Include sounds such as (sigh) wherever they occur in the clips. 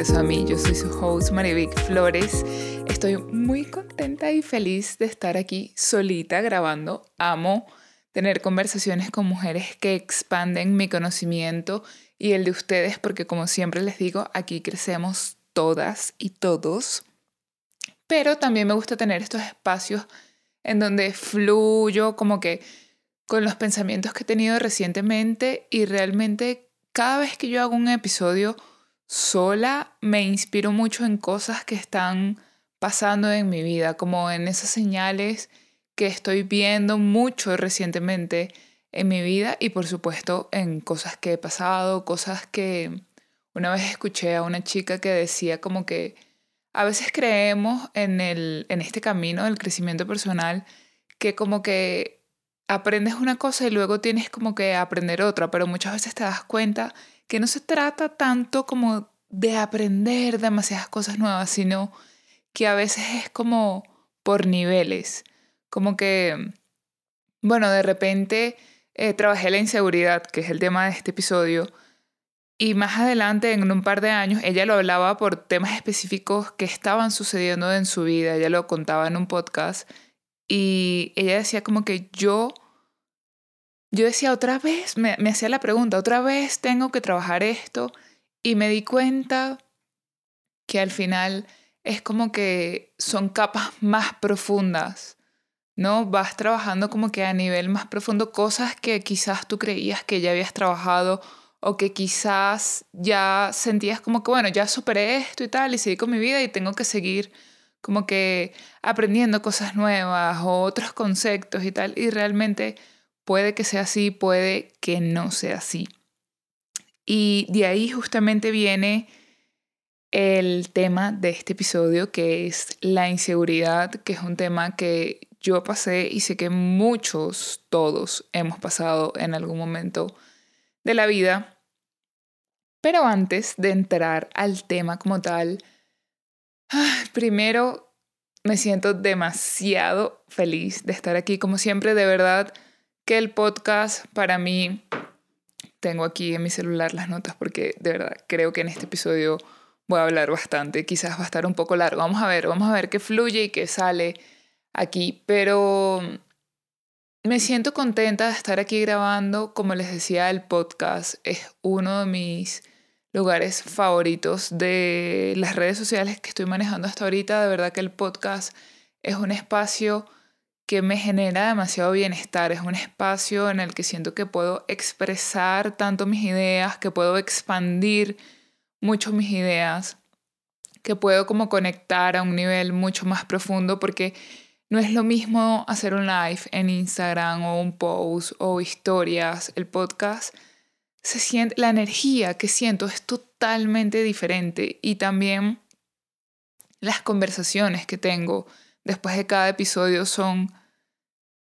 Regreso a mí. Yo soy su host Marivic Flores. Estoy muy contenta y feliz de estar aquí solita grabando. Amo tener conversaciones con mujeres que expanden mi conocimiento y el de ustedes porque como siempre les digo, aquí crecemos todas y todos. Pero también me gusta tener estos espacios en donde fluyo como que con los pensamientos que he tenido recientemente y realmente cada vez que yo hago un episodio sola me inspiro mucho en cosas que están pasando en mi vida, como en esas señales que estoy viendo mucho recientemente en mi vida y por supuesto en cosas que he pasado, cosas que una vez escuché a una chica que decía como que a veces creemos en, el, en este camino del crecimiento personal que como que aprendes una cosa y luego tienes como que aprender otra, pero muchas veces te das cuenta que no se trata tanto como de aprender demasiadas cosas nuevas, sino que a veces es como por niveles, como que, bueno, de repente eh, trabajé la inseguridad, que es el tema de este episodio, y más adelante, en un par de años, ella lo hablaba por temas específicos que estaban sucediendo en su vida, ella lo contaba en un podcast, y ella decía como que yo yo decía otra vez, me, hacía la pregunta, otra vez tengo que trabajar esto y me di cuenta que al final es como que son capas más profundas, ¿no? Vas trabajando como que a nivel más profundo cosas que quizás tú creías que ya habías trabajado o que quizás ya sentías como que, bueno, ya superé esto y tal y seguí con mi vida y tengo que seguir como que aprendiendo cosas nuevas o otros conceptos y tal. Y realmente Puede que sea así, puede que no sea así. Y de ahí justamente viene el tema de este episodio, que es la inseguridad, que es un tema que yo pasé y sé que muchos, todos hemos pasado en algún momento de la vida. Pero antes de entrar al tema como tal, primero me siento demasiado feliz de estar aquí. Como siempre, de verdad, que el podcast para mí, tengo aquí en mi celular las notas porque de verdad creo que en este episodio voy a hablar bastante, quizás va a estar un poco largo, vamos a ver, vamos a ver qué fluye y qué sale aquí, pero me siento contenta de estar aquí grabando, como les decía, el podcast es uno de mis lugares favoritos de las redes sociales que estoy manejando hasta ahorita, de verdad que el podcast es un espacio que me genera demasiado bienestar. Es un espacio en el que siento que puedo expresar tanto mis ideas, que puedo expandir mucho mis ideas, que puedo como conectar a un nivel mucho más profundo porque no es lo mismo hacer un live en Instagram o un post o historias, el podcast. Se siente la energía que siento es totalmente diferente y también las conversaciones que tengo después de cada episodio son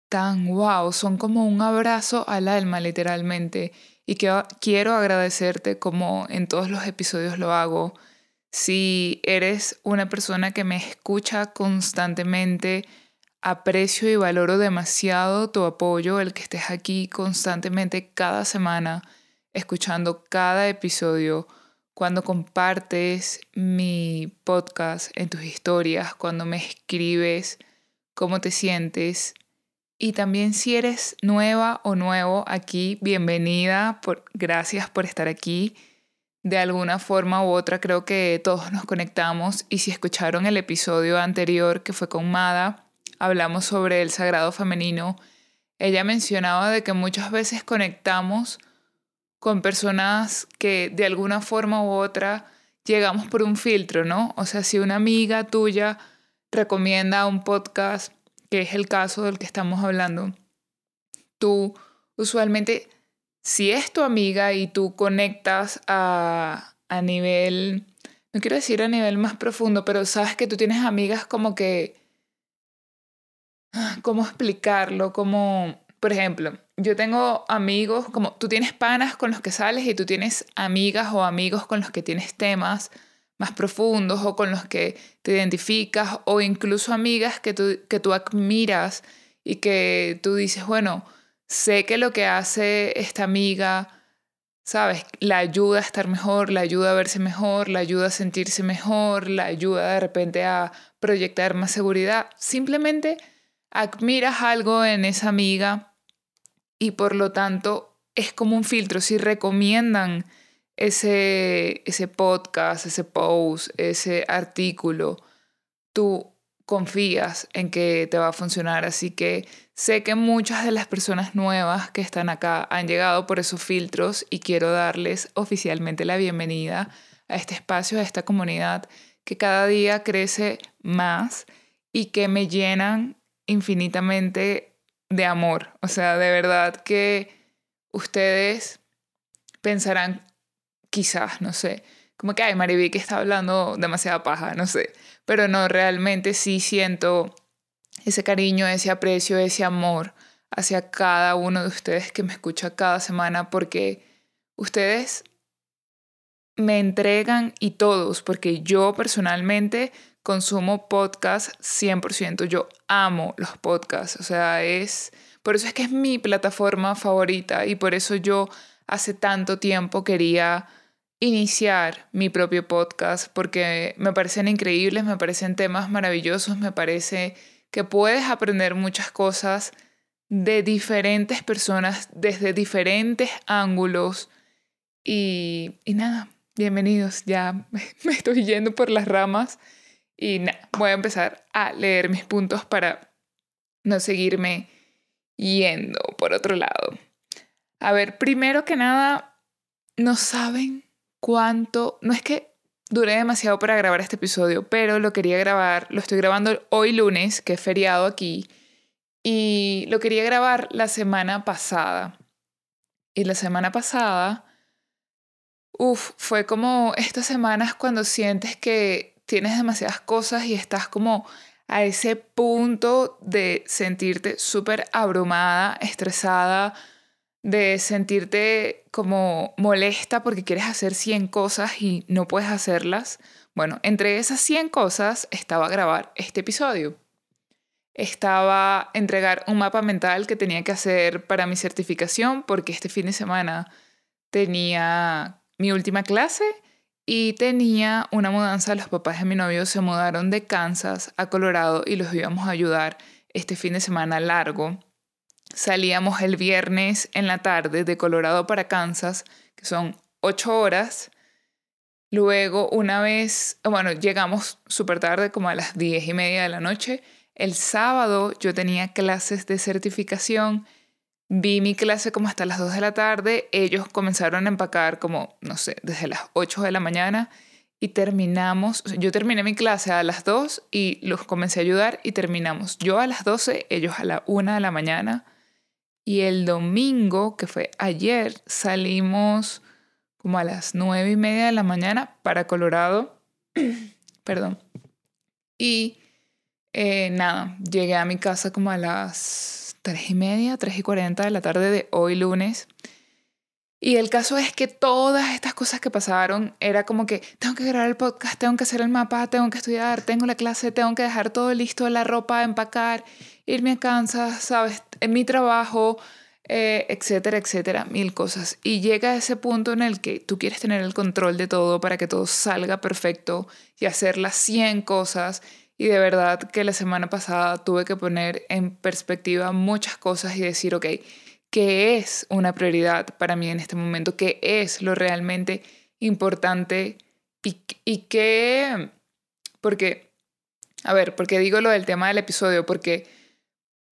tan wow, son como un abrazo al alma literalmente y que quiero agradecerte como en todos los episodios lo hago. Si eres una persona que me escucha constantemente, aprecio y valoro demasiado tu apoyo, el que estés aquí constantemente cada semana, escuchando cada episodio, cuando compartes mi podcast en tus historias, cuando me escribes cómo te sientes y también si eres nueva o nuevo aquí, bienvenida, por, gracias por estar aquí. De alguna forma u otra creo que todos nos conectamos y si escucharon el episodio anterior que fue con Mada, hablamos sobre el sagrado femenino. Ella mencionaba de que muchas veces conectamos con personas que de alguna forma u otra llegamos por un filtro, ¿no? O sea, si una amiga tuya recomienda un podcast que es el caso del que estamos hablando, tú usualmente, si es tu amiga y tú conectas a, a nivel, no quiero decir a nivel más profundo, pero sabes que tú tienes amigas como que, ¿cómo explicarlo? Como, por ejemplo, yo tengo amigos, como tú tienes panas con los que sales y tú tienes amigas o amigos con los que tienes temas más profundos o con los que te identificas o incluso amigas que tú, que tú admiras y que tú dices, bueno, sé que lo que hace esta amiga ¿sabes? La ayuda a estar mejor, la ayuda a verse mejor, la ayuda a sentirse mejor, la ayuda de repente a proyectar más seguridad. Simplemente admiras algo en esa amiga y por lo tanto es como un filtro. Si recomiendan ese, ese podcast, ese post, ese artículo, tú confías en que te va a funcionar. Así que sé que muchas de las personas nuevas que están acá han llegado por esos filtros y quiero darles oficialmente la bienvenida a este espacio, a esta comunidad que cada día crece más y que me llenan infinitamente de amor. O sea, de verdad que ustedes pensarán, quizás, no sé, como que, ay, Mariví que está hablando demasiada paja, no sé. Pero no, realmente sí siento ese cariño, ese aprecio, ese amor hacia cada uno de ustedes que me escucha cada semana porque ustedes me entregan y todos, porque yo personalmente consumo podcast 100%, yo amo los podcasts, o sea, es, por eso es que es mi plataforma favorita y por eso yo hace tanto tiempo quería iniciar mi propio podcast porque me parecen increíbles, me parecen temas maravillosos, me parece que puedes aprender muchas cosas de diferentes personas desde diferentes ángulos. Y, nada, bienvenidos, ya (laughs) me estoy yendo por las ramas. Y nada, voy a empezar a leer mis puntos para no seguirme yendo por otro lado. A ver, primero que nada, no saben cuánto, no es que duré demasiado para grabar este episodio, pero lo quería grabar, lo estoy grabando hoy lunes, que es feriado aquí, y lo quería grabar la semana pasada. Y la semana pasada, uff, fue como estas semanas cuando sientes que tienes demasiadas cosas y estás como a ese punto de sentirte súper abrumada, estresada, de sentirte como molesta porque quieres hacer 100 cosas y no puedes hacerlas. Bueno, entre esas 100 cosas estaba grabar este episodio. Estaba entregar un mapa mental que tenía que hacer para mi certificación porque este fin de semana tenía mi última clase y tenía una mudanza. Los papás de mi novio se mudaron de Kansas a Colorado y los íbamos a ayudar este fin de semana largo Salíamos el viernes en la tarde de Colorado para Kansas, que son ocho horas. Luego, una vez, bueno, llegamos súper tarde, como a las diez y media de la noche. El sábado yo tenía clases de certificación. Vi mi clase como hasta las dos de la tarde. Ellos comenzaron a empacar como, no sé, desde las ocho de la mañana y terminamos, yo terminé mi clase a las dos y los comencé a ayudar y terminamos yo a las doce, ellos a la una de la mañana. Y el domingo, que fue ayer, salimos como a las nueve y media de la mañana para Colorado. (clears throat) Perdón. Y eh, nada, llegué a mi casa como a las tres y media, tres y cuarenta de la tarde de hoy lunes. Y el caso es que todas estas cosas que pasaron era como que tengo que grabar el podcast, tengo que hacer el mapa, tengo que estudiar, tengo la clase, tengo que dejar todo listo, la ropa, empacar irme a Kansas, ¿sabes? En mi trabajo, eh, etcétera, etcétera, mil cosas. Y llega a ese punto en el que tú quieres tener el control de todo para que todo salga perfecto y hacer las 100 cosas. Y de verdad que la semana pasada tuve que poner en perspectiva muchas cosas y decir, ok, ¿qué es una prioridad para mí en este momento? ¿Qué es lo realmente importante? Y, y qué... Porque, a ver, porque digo lo del tema del episodio, porque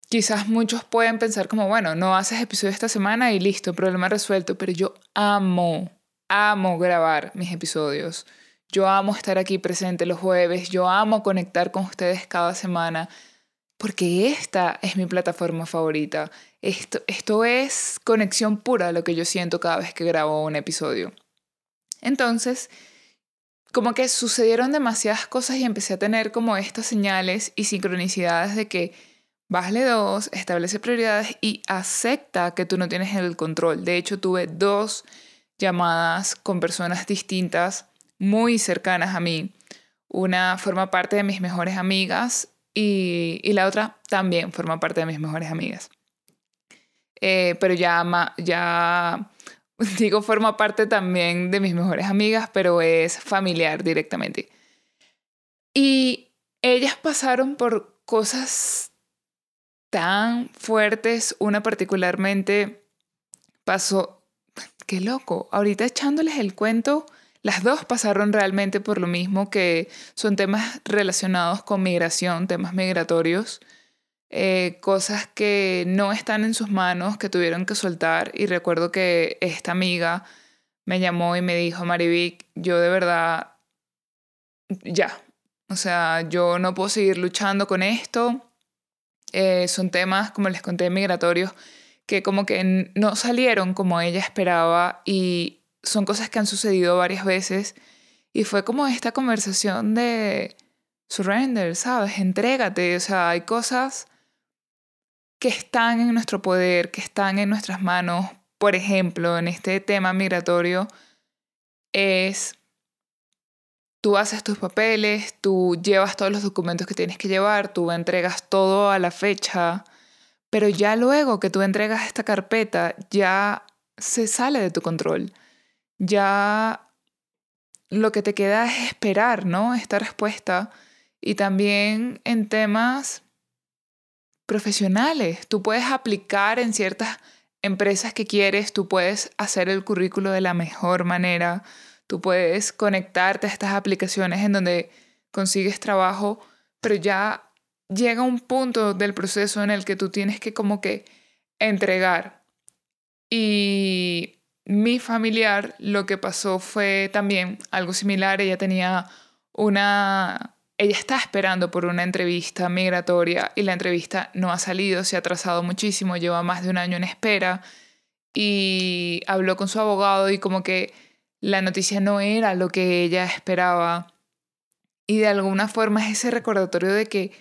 Quizás muchos pueden pensar como, bueno, no haces episodio esta semana y listo, problema resuelto, pero yo amo, amo grabar mis episodios. Yo amo estar aquí presente los jueves, yo amo conectar con ustedes cada semana, porque esta es mi plataforma favorita. Esto, esto es conexión pura lo que yo siento cada vez que grabo un episodio. Entonces, como que sucedieron demasiadas cosas y empecé a tener como estas señales y sincronicidades de que Bájale dos, establece prioridades y acepta que tú no tienes el control. De hecho, tuve dos llamadas con personas distintas, muy cercanas a mí. Una forma parte de mis mejores amigas y, la otra también forma parte de mis mejores amigas. Eh, pero ya, ya (laughs) digo, forma parte también de mis mejores amigas, pero es familiar directamente. Y ellas pasaron por cosas tan fuertes, una particularmente pasó, (laughs) qué loco, ahorita echándoles el cuento, las dos pasaron realmente por lo mismo, que son temas relacionados con migración, temas migratorios, eh, cosas que no están en sus manos, que tuvieron que soltar. Y recuerdo que esta amiga me llamó y me dijo, Marivic, yo de verdad, ya, o sea, yo no puedo seguir luchando con esto. Eh, son temas, como les conté, migratorios que como que no salieron como ella esperaba y son cosas que han sucedido varias veces y fue como esta conversación de surrender, ¿sabes? Entrégate, o sea, hay cosas que están en nuestro poder, que están en nuestras manos. Por ejemplo, en este tema migratorio es tú haces tus papeles, tú llevas todos los documentos que tienes que llevar, tú entregas todo a la fecha, pero ya luego que tú entregas esta carpeta, ya se sale de tu control ya lo que te queda es esperar, ¿no? Esta respuesta. Y también en temas profesionales. Tú puedes aplicar en ciertas empresas que quieres, tú puedes hacer el currículo de la mejor manera, tú puedes conectarte a estas aplicaciones en donde consigues trabajo, pero ya llega un punto del proceso en el que tú tienes que como que entregar. Y mi familiar lo que pasó fue también algo similar. Ella tenía una... Ella está esperando por una entrevista migratoria y la entrevista no ha salido, se ha atrasado muchísimo, lleva más de un año en espera y habló con su abogado y como que la noticia no era lo que ella esperaba. Y de alguna forma es ese recordatorio de que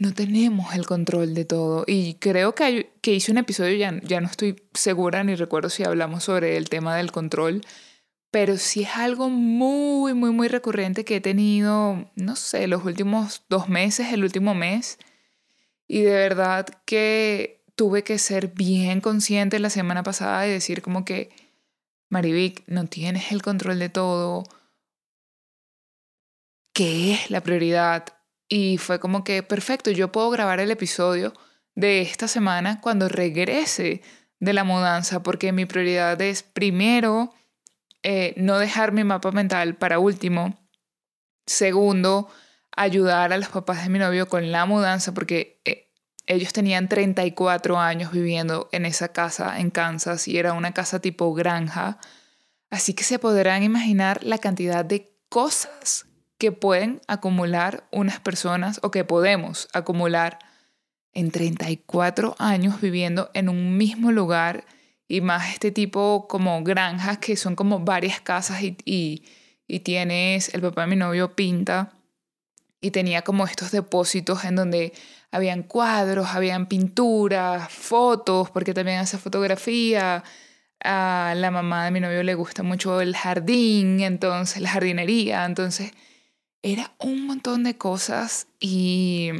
no tenemos el control de todo. Y creo que, que hice un episodio, ya, ya no estoy segura ni recuerdo si hablamos sobre el tema del control, pero sí es algo muy, muy, muy recurrente que he tenido, no sé, los últimos dos meses, el último mes. Y de verdad que tuve que ser bien consciente la semana pasada y decir como que, Marivic, no tienes el control de todo. ¿Qué es la prioridad? Y fue como que, perfecto, yo puedo grabar el episodio de esta semana cuando regrese de la mudanza, porque mi prioridad es primero eh, no dejar mi mapa mental para último. Segundo, ayudar a los papás de mi novio con la mudanza, porque eh, ellos tenían 34 años viviendo en esa casa en Kansas y era una casa tipo granja. Así que se podrán imaginar la cantidad de cosas que pueden acumular unas personas o que podemos acumular en 34 años viviendo en un mismo lugar y más este tipo como granjas que son como varias casas y, y, tienes, el papá de mi novio pinta y tenía como estos depósitos en donde habían cuadros, habían pinturas, fotos, porque también hace fotografía. A la mamá de mi novio le gusta mucho el jardín, entonces la jardinería, entonces era un montón de cosas y,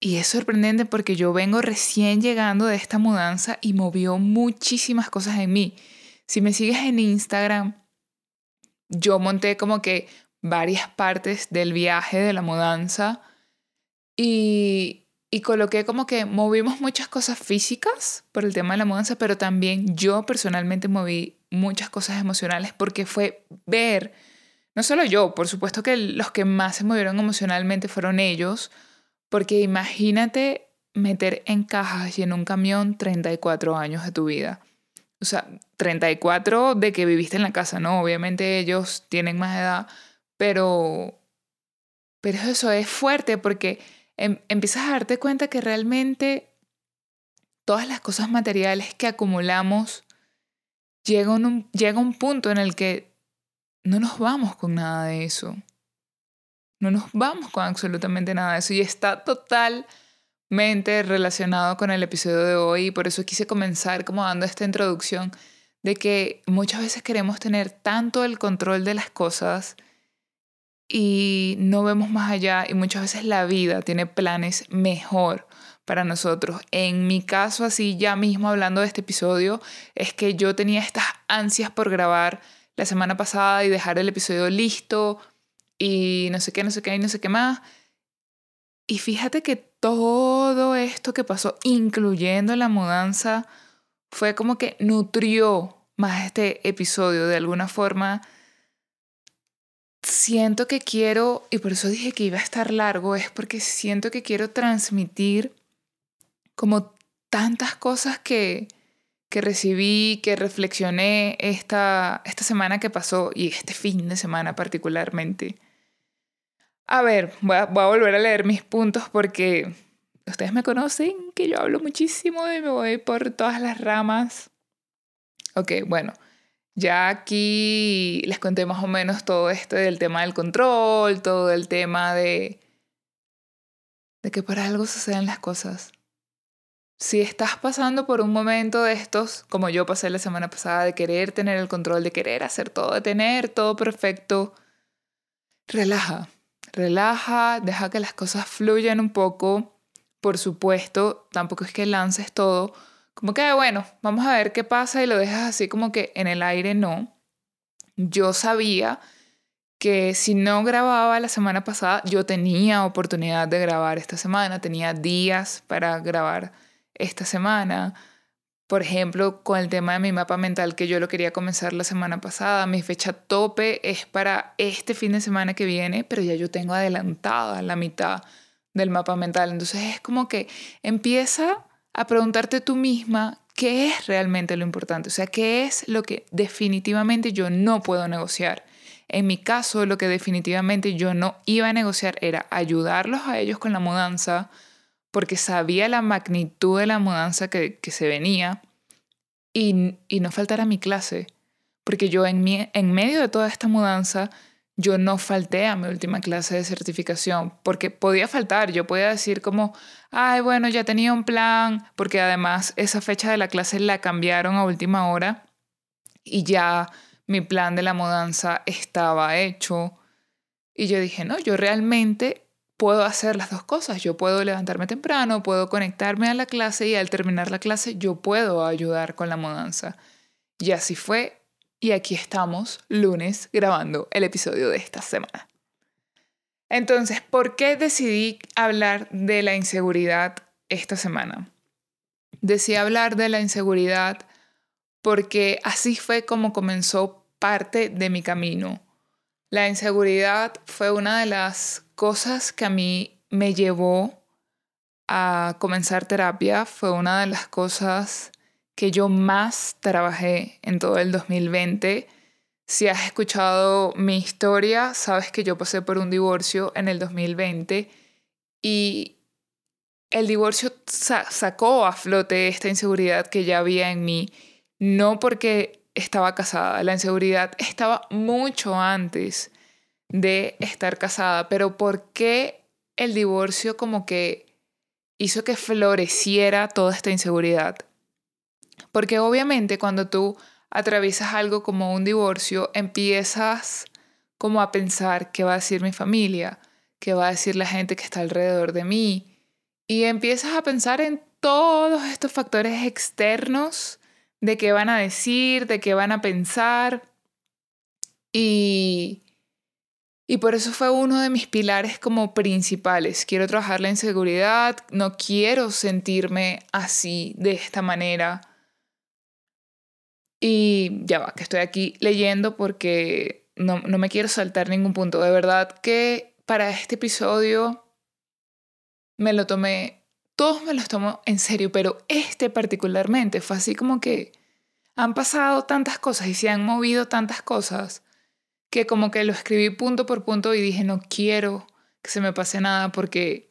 y es sorprendente porque yo vengo recién llegando de esta mudanza y movió muchísimas cosas en mí. Si me sigues en Instagram, yo monté como que varias partes del viaje de la mudanza y, y coloqué como que movimos muchas cosas físicas por el tema de la mudanza, pero también yo personalmente moví muchas cosas emocionales porque fue ver no solo yo, por supuesto que los que más se movieron emocionalmente fueron ellos, porque imagínate meter en cajas y en un camión 34 años de tu vida. O sea, 34 de que viviste en la casa, ¿no? Obviamente ellos tienen más edad, pero, pero eso es fuerte porque em, empiezas a darte cuenta que realmente todas las cosas materiales que acumulamos llegan un, llega un punto en el que no nos vamos con nada de eso. No nos vamos con absolutamente nada de eso. Y está totalmente relacionado con el episodio de hoy. Y por eso quise comenzar como dando esta introducción de que muchas veces queremos tener tanto el control de las cosas y no vemos más allá y muchas veces la vida tiene planes mejor para nosotros. En mi caso, así ya mismo hablando de este episodio, es que yo tenía estas ansias por grabar la semana pasada y dejar el episodio listo y no sé qué, no sé qué y no sé qué más. Y fíjate que todo esto que pasó, incluyendo la mudanza, fue como que nutrió más este episodio de alguna forma. Siento que quiero, y por eso dije que iba a estar largo, es porque siento que quiero transmitir como tantas cosas que, que recibí, que reflexioné esta, esta semana que pasó y este fin de semana particularmente. A ver, voy a, volver a leer mis puntos porque ustedes me conocen que yo hablo muchísimo y me voy por todas las ramas. Ok, bueno, ya aquí les conté más o menos todo esto del tema del control, todo el tema de, de que por algo suceden las cosas. Si estás pasando por un momento de estos, como yo pasé la semana pasada, de querer tener el control, de querer hacer todo, de tener todo perfecto, relaja, relaja, deja que las cosas fluyan un poco. Por supuesto, tampoco es que lances todo, como que, bueno, vamos a ver qué pasa y lo dejas así como que en el aire, no. Yo sabía que si no grababa la semana pasada, yo tenía oportunidad de grabar esta semana, tenía días para grabar esta semana. Por ejemplo, con el tema de mi mapa mental que yo lo quería comenzar la semana pasada, mi fecha tope es para este fin de semana que viene, pero ya yo tengo adelantada la mitad del mapa mental. Entonces es como que empieza a preguntarte tú misma qué es realmente lo importante, o sea, qué es lo que definitivamente yo no puedo negociar. En mi caso, lo que definitivamente yo no iba a negociar era ayudarlos a ellos con la mudanza, porque sabía la magnitud de la mudanza que, se venía y, y, no faltar a mi clase, porque yo en, mi, en medio de toda esta mudanza, yo no falté a mi última clase de certificación, porque podía faltar, yo podía decir como, ay, bueno, ya tenía un plan, porque además esa fecha de la clase la cambiaron a última hora y ya mi plan de la mudanza estaba hecho. Y yo dije, no, yo realmente puedo hacer las dos cosas. Yo puedo levantarme temprano, puedo conectarme a la clase y al terminar la clase yo puedo ayudar con la mudanza. Y así fue. Y aquí estamos, lunes, grabando el episodio de esta semana. Entonces, ¿por qué decidí hablar de la inseguridad esta semana? Decidí hablar de la inseguridad porque así fue como comenzó parte de mi camino. La inseguridad fue una de las cosas que a mí me llevó a comenzar terapia, fue una de las cosas que yo más trabajé en todo el 2020. Si has escuchado mi historia, sabes que yo pasé por un divorcio en el 2020 y el divorcio sacó a flote esta inseguridad que ya había en mí, no porque estaba casada, la inseguridad estaba mucho antes de estar casada, pero ¿por qué el divorcio como que hizo que floreciera toda esta inseguridad? Porque obviamente cuando tú atraviesas algo como un divorcio, empiezas como a pensar qué va a decir mi familia, qué va a decir la gente que está alrededor de mí, y empiezas a pensar en todos estos factores externos de qué van a decir, de qué van a pensar, y y por eso fue uno de mis pilares como principales. Quiero trabajar la inseguridad, no quiero sentirme así, de esta manera. Y ya va, que estoy aquí leyendo porque no, no me quiero saltar ningún punto. De verdad que para este episodio me lo tomé, todos me los tomo en serio, pero este particularmente fue así como que han pasado tantas cosas y se han movido tantas cosas que como que lo escribí punto por punto y dije, no quiero que se me pase nada porque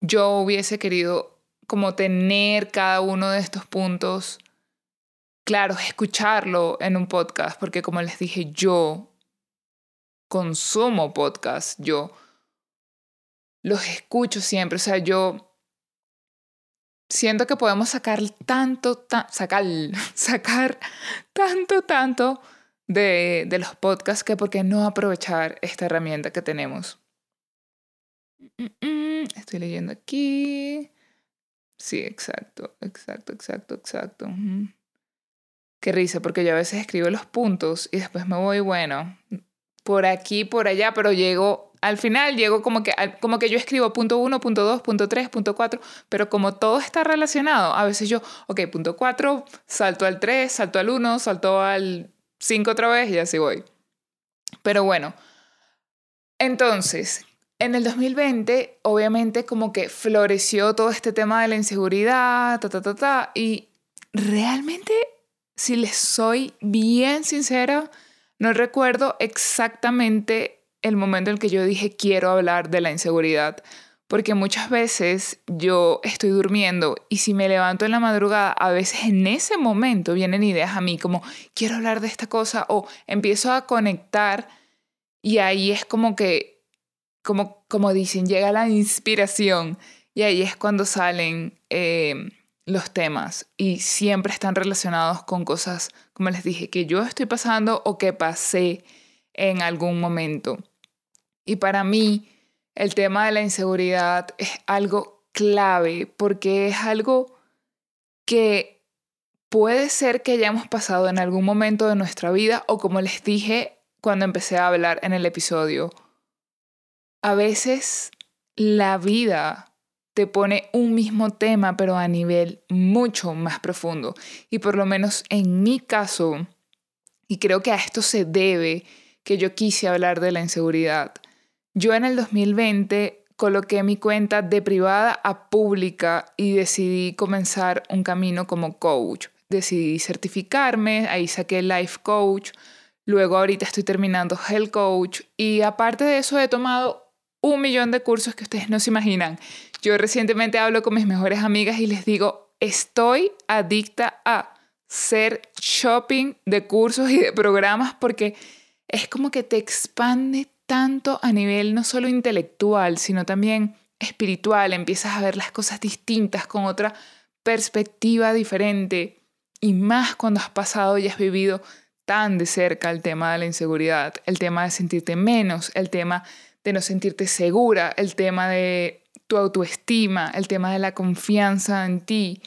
yo hubiese querido como tener cada uno de estos puntos, claro, escucharlo en un podcast, porque como les dije, yo consumo podcast, yo los escucho siempre, o sea, yo siento que podemos sacar tanto, sacar, (laughs) sacar tanto, tanto de, los podcasts que por qué no aprovechar esta herramienta que tenemos. Estoy leyendo aquí. Sí, exacto, exacto, exacto, exacto. Qué risa, porque yo a veces escribo los puntos y después me voy, bueno, por aquí, por allá, pero llego, al final llego como que, como que yo escribo punto uno, punto dos, punto tres, punto cuatro, pero como todo está relacionado, a veces yo, ok, punto cuatro, salto al tres, salto al uno, salto al cinco otra vez y así voy. Pero bueno, entonces, en el 2020, obviamente, como que floreció todo este tema de la inseguridad, ta, ta, ta, ta, y realmente, si les soy bien sincera, no recuerdo exactamente el momento en que yo dije quiero hablar de la inseguridad, porque muchas veces yo estoy durmiendo y si me levanto en la madrugada, a veces en ese momento vienen ideas a mí como quiero hablar de esta cosa o empiezo a conectar y ahí es como que como, como dicen, llega la inspiración y ahí es cuando salen em, los temas y siempre están relacionados con cosas, como les dije, que yo estoy pasando o que pasé en algún momento. Y para mí, el tema de la inseguridad es algo clave porque es algo que puede ser que hayamos pasado en algún momento de nuestra vida o como les dije cuando empecé a hablar en el episodio a veces la vida te pone un mismo tema, pero a nivel mucho más profundo. Y por lo menos en mi caso, y creo que a esto se debe que yo quise hablar de la inseguridad. Yo en el 2020 coloqué mi cuenta de privada a pública y decidí comenzar un camino como coach. Decidí certificarme, ahí saqué Life Coach, luego ahorita estoy terminando Health Coach y aparte de eso he tomado un millón de cursos que ustedes no se imaginan. Yo recientemente hablo con mis mejores amigas y les digo, estoy adicta a ser shopping de cursos y de programas porque es como que te expande tanto a nivel no solo intelectual, sino también espiritual. Empiezas a ver las cosas distintas con otra perspectiva diferente y más cuando has pasado y has vivido tan de cerca el tema de la inseguridad, el tema de sentirte menos, el tema de no sentirte segura, el tema de tu autoestima, el tema de la confianza en ti.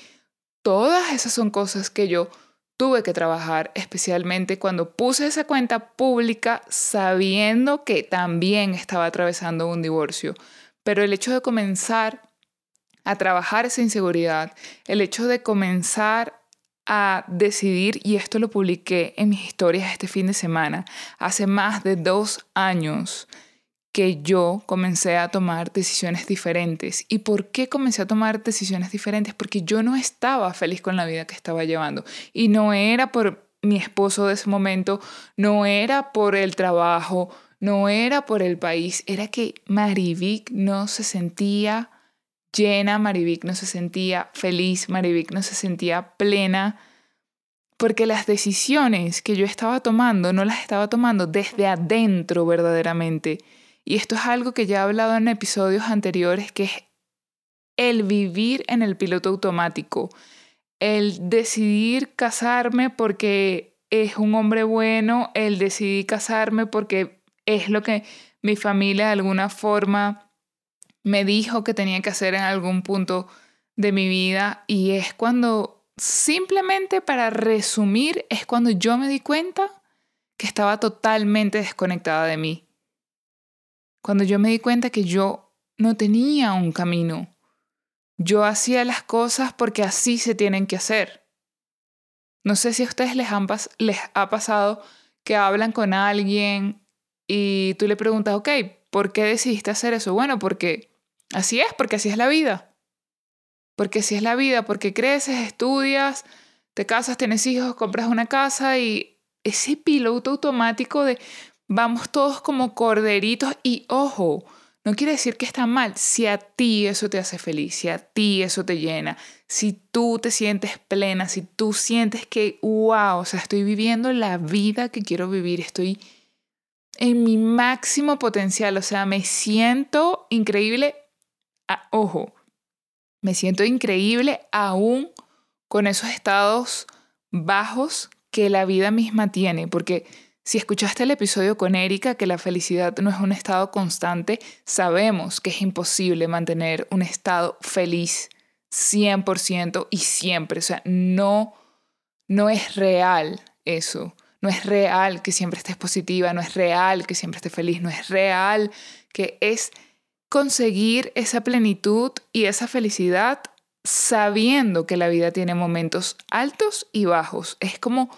Todas esas son cosas que yo tuve que trabajar, especialmente cuando puse esa cuenta pública sabiendo que también estaba atravesando un divorcio. Pero el hecho de comenzar a trabajar esa inseguridad, el hecho de comenzar a decidir, y esto lo publiqué en mis historias este fin de semana, hace más de dos años, que yo comencé a tomar decisiones diferentes. ¿Y por qué comencé a tomar decisiones diferentes? Porque yo no estaba feliz con la vida que estaba llevando. Y no era por mi esposo de ese momento, no era por el trabajo, no era por el país, era que Marivic no se sentía llena, Marivic no se sentía feliz, Marivic no se sentía plena, porque las decisiones que yo estaba tomando no las estaba tomando desde adentro verdaderamente y esto es algo que ya he hablado en episodios anteriores, que es el vivir en el piloto automático, el decidir casarme porque es un hombre bueno, el decidir casarme porque es lo que mi familia de alguna forma me dijo que tenía que hacer en algún punto de mi vida. Y es cuando simplemente para resumir es cuando yo me di cuenta que estaba totalmente desconectada de mí cuando yo me di cuenta que yo no tenía un camino. Yo hacía las cosas porque así se tienen que hacer. No sé si a ustedes les, les ha pasado que hablan con alguien y tú le preguntas, ok, ¿por qué decidiste hacer eso? Bueno, porque así es, porque así es la vida. Porque así es la vida, porque creces, estudias, te casas, tienes hijos, compras una casa y ese piloto automático de vamos todos como corderitos y ojo, no quiere decir que está mal. Si a ti eso te hace feliz, si a ti eso te llena, si tú te sientes plena, si tú sientes que, wow, o sea, estoy viviendo la vida que quiero vivir, estoy en mi máximo potencial, o sea, me siento increíble, ojo, me siento increíble aún con esos estados bajos que la vida misma tiene, porque Si escuchaste el episodio con Erika, que la felicidad no es un estado constante, sabemos que es imposible mantener un estado feliz 100% y siempre. O sea, no, no es real eso. No es real que siempre estés positiva, no es real que siempre estés feliz, no es real que es conseguir esa plenitud y esa felicidad sabiendo que la vida tiene momentos altos y bajos. Es como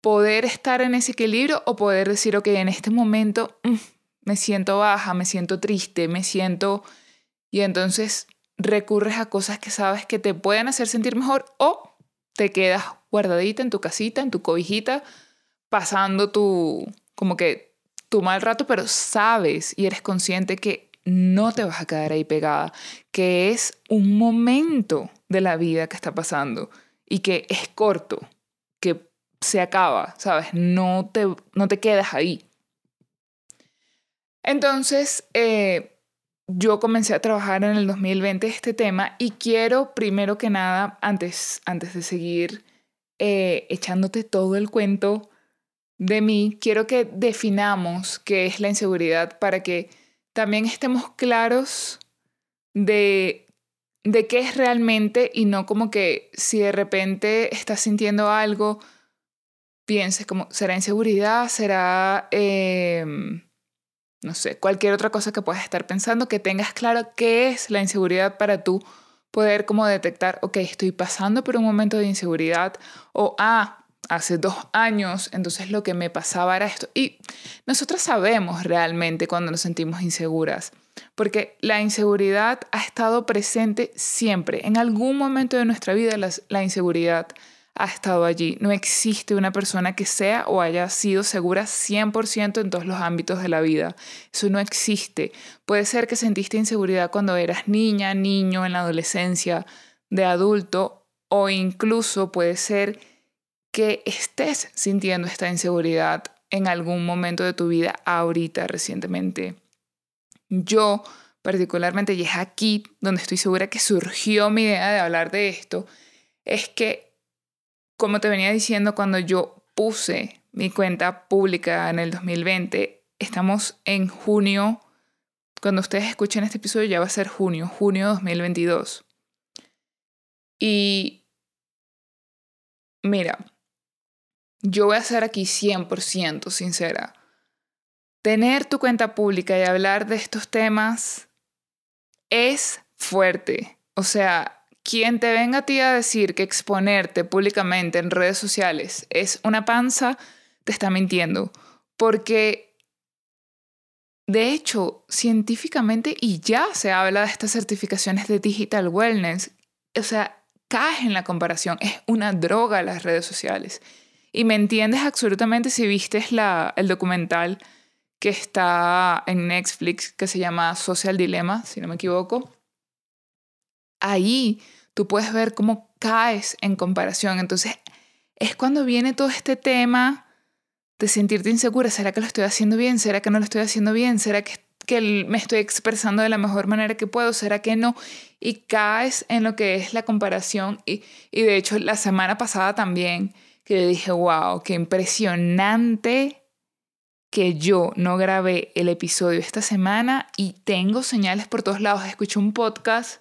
poder estar en ese equilibrio o poder decir, ok, en este momento mm, me siento baja, me siento triste, me siento... Y entonces recurres a cosas que sabes que te pueden hacer sentir mejor o te quedas guardadita en tu casita, en tu cobijita, pasando tu, como que tu mal rato, pero sabes y eres consciente que no te vas a quedar ahí pegada, que es un momento de la vida que está pasando y que es corto, se acaba, ¿sabes? No te, no te quedas ahí. Entonces, eh, yo comencé a trabajar en el 2020 este tema y quiero, primero que nada, antes, antes de seguir eh, echándote todo el cuento de mí, quiero que definamos qué es la inseguridad para que también estemos claros de, de qué es realmente y no como que si de repente estás sintiendo algo, pienses como, ¿será inseguridad? ¿Será, em, no sé, cualquier otra cosa que puedas estar pensando? Que tengas claro qué es la inseguridad para tú poder como detectar, ok, estoy pasando por un momento de inseguridad o, ah, hace dos años, entonces lo que me pasaba era esto. Y nosotros sabemos realmente cuando nos sentimos inseguras, porque la inseguridad ha estado presente siempre. En algún momento de nuestra vida la, la inseguridad ha estado allí. No existe una persona que sea o haya sido segura 100% en todos los ámbitos de la vida. Eso no existe. Puede ser que sentiste inseguridad cuando eras niña, niño, en la adolescencia, de adulto, o incluso puede ser que estés sintiendo esta inseguridad en algún momento de tu vida ahorita, recientemente. Yo particularmente, y es aquí donde estoy segura que surgió mi idea de hablar de esto, es que, como te venía diciendo, cuando yo puse mi cuenta pública en el 2020, estamos en junio, cuando ustedes escuchen este episodio ya va a ser junio, junio 2022. Y mira, yo voy a ser aquí 100% sincera. Tener tu cuenta pública y hablar de estos temas es fuerte. O sea, quien te venga a ti a decir que exponerte públicamente en redes sociales es una panza, te está mintiendo. Porque, de hecho, científicamente, y ya se habla de estas certificaciones de digital wellness, o sea, caes en la comparación, es una droga las redes sociales. Y me entiendes absolutamente si viste la, el documental que está en Netflix que se llama Social Dilemma, si no me equivoco. Ahí tú puedes ver cómo caes en comparación. Entonces es cuando viene todo este tema de sentirte insegura. ¿Será que lo estoy haciendo bien? ¿Será que no lo estoy haciendo bien? ¿Será que, me estoy expresando de la mejor manera que puedo? ¿Será que no? Y caes en lo que es la comparación. Y, de hecho la semana pasada también que dije, wow, qué impresionante que yo no grabé el episodio esta semana y tengo señales por todos lados. Escuché un podcast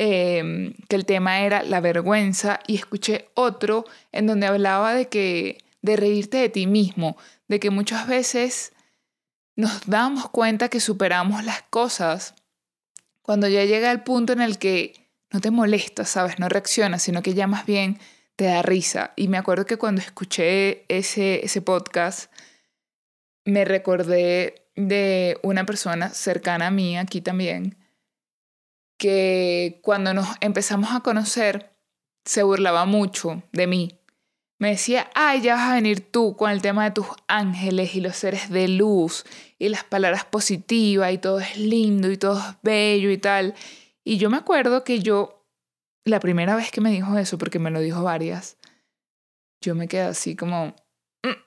em, que el tema era la vergüenza y escuché otro en donde hablaba de que de reírte de ti mismo, de que muchas veces nos damos cuenta que superamos las cosas cuando ya llega el punto en el que no te molesta, ¿sabes? No reaccionas, sino que ya más bien te da risa. Y me acuerdo que cuando escuché ese, ese podcast, me recordé de una persona cercana a mí aquí también, que cuando nos empezamos a conocer, se burlaba mucho de mí. Me decía, ay, ya vas a venir tú con el tema de tus ángeles y los seres de luz y las palabras positivas y todo es lindo y todo es bello y tal. Y yo me acuerdo que yo la primera vez que me dijo eso, porque me lo dijo varias, yo me quedé así como, mm",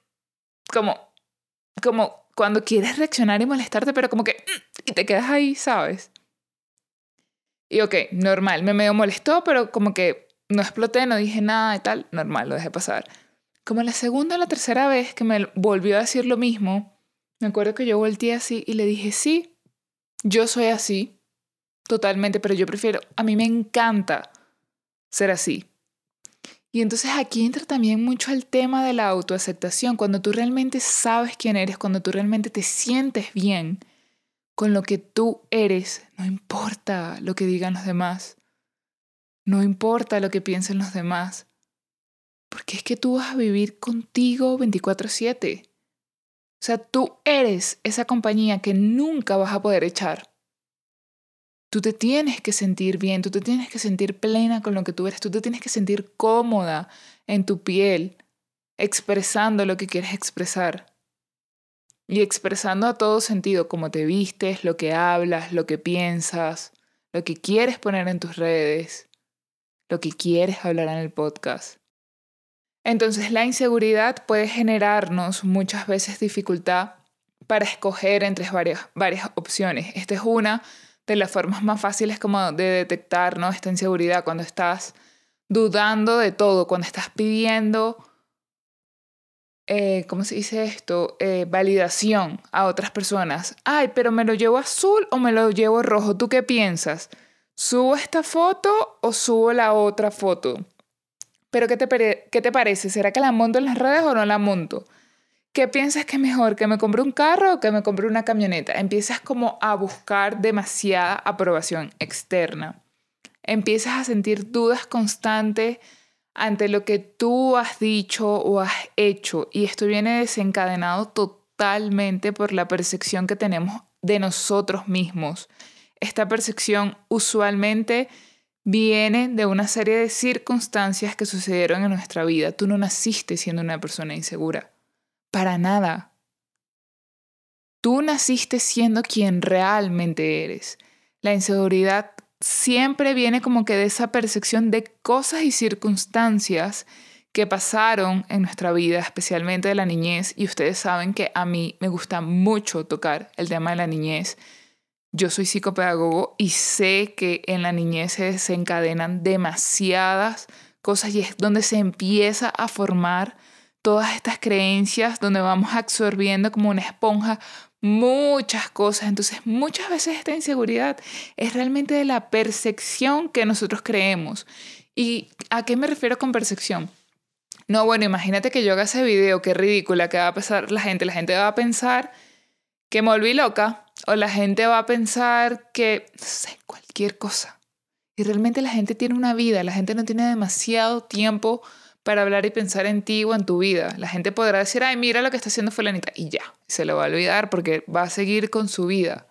como, como cuando quieres reaccionar y molestarte, pero como que, mm", y te quedas ahí, ¿sabes? Y ok, normal, me medio molestó, pero como que no exploté, no dije nada y tal, normal, lo dejé pasar. Como la segunda o la tercera vez que me volvió a decir lo mismo, me acuerdo que yo volteé así y le dije, sí, yo soy así, totalmente, pero yo prefiero, a mí me encanta ser así. Y entonces aquí entra también mucho el tema de la autoaceptación, cuando tú realmente sabes quién eres, cuando tú realmente te sientes bien con lo que tú eres, no importa lo que digan los demás, no importa lo que piensen los demás, porque es que tú vas a vivir contigo 24/7. O sea, tú eres esa compañía que nunca vas a poder echar. Tú te tienes que sentir bien, tú te tienes que sentir plena con lo que tú eres, tú te tienes que sentir cómoda en tu piel, expresando lo que quieres expresar. Y expresando a todo sentido cómo te vistes, lo que hablas, lo que piensas, lo que quieres poner en tus redes, lo que quieres hablar en el podcast. Entonces la inseguridad puede generarnos muchas veces dificultad para escoger entre varias, varias opciones. Esta es una de las formas más fáciles como de detectar ¿no? esta inseguridad cuando estás dudando de todo, cuando estás pidiendo, eh, ¿cómo se dice esto? Eh, validación a otras personas. Ay, pero me lo llevo azul o me lo llevo rojo. ¿Tú qué piensas? ¿Subo esta foto o subo la otra foto? Pero ¿qué te, ¿qué te parece? ¿Será que la monto en las redes o no la monto? ¿Qué piensas que es mejor? ¿Que me compre un carro o que me compre una camioneta? Empiezas como a buscar demasiada aprobación externa. Empiezas a sentir dudas constantes ante lo que tú has dicho o has hecho. Y esto viene desencadenado totalmente por la percepción que tenemos de nosotros mismos. Esta percepción usualmente viene de una serie de circunstancias que sucedieron en nuestra vida. Tú no naciste siendo una persona insegura. Para nada. Tú naciste siendo quien realmente eres. La inseguridad siempre viene como que de esa percepción de cosas y circunstancias que pasaron en nuestra vida, especialmente de la niñez, y ustedes saben que a mí me gusta mucho tocar el tema de la niñez. Yo soy psicopedagogo y sé que en la niñez se desencadenan demasiadas cosas y es donde se empieza a formar todas estas creencias donde vamos absorbiendo como una esponja muchas cosas. Entonces muchas veces esta inseguridad es realmente de la percepción que nosotros creemos. ¿Y a qué me refiero con percepción? No, bueno, imagínate que yo haga ese video, qué ridícula, que va a pensar la gente. La gente va a pensar que me volví loca o la gente va a pensar que, no sé, cualquier cosa. Y realmente la gente tiene una vida, la gente no tiene demasiado tiempo para hablar y pensar en ti o en tu vida. La gente podrá decir, ay, mira lo que está haciendo fulanita, y ya, se lo va a olvidar porque va a seguir con su vida.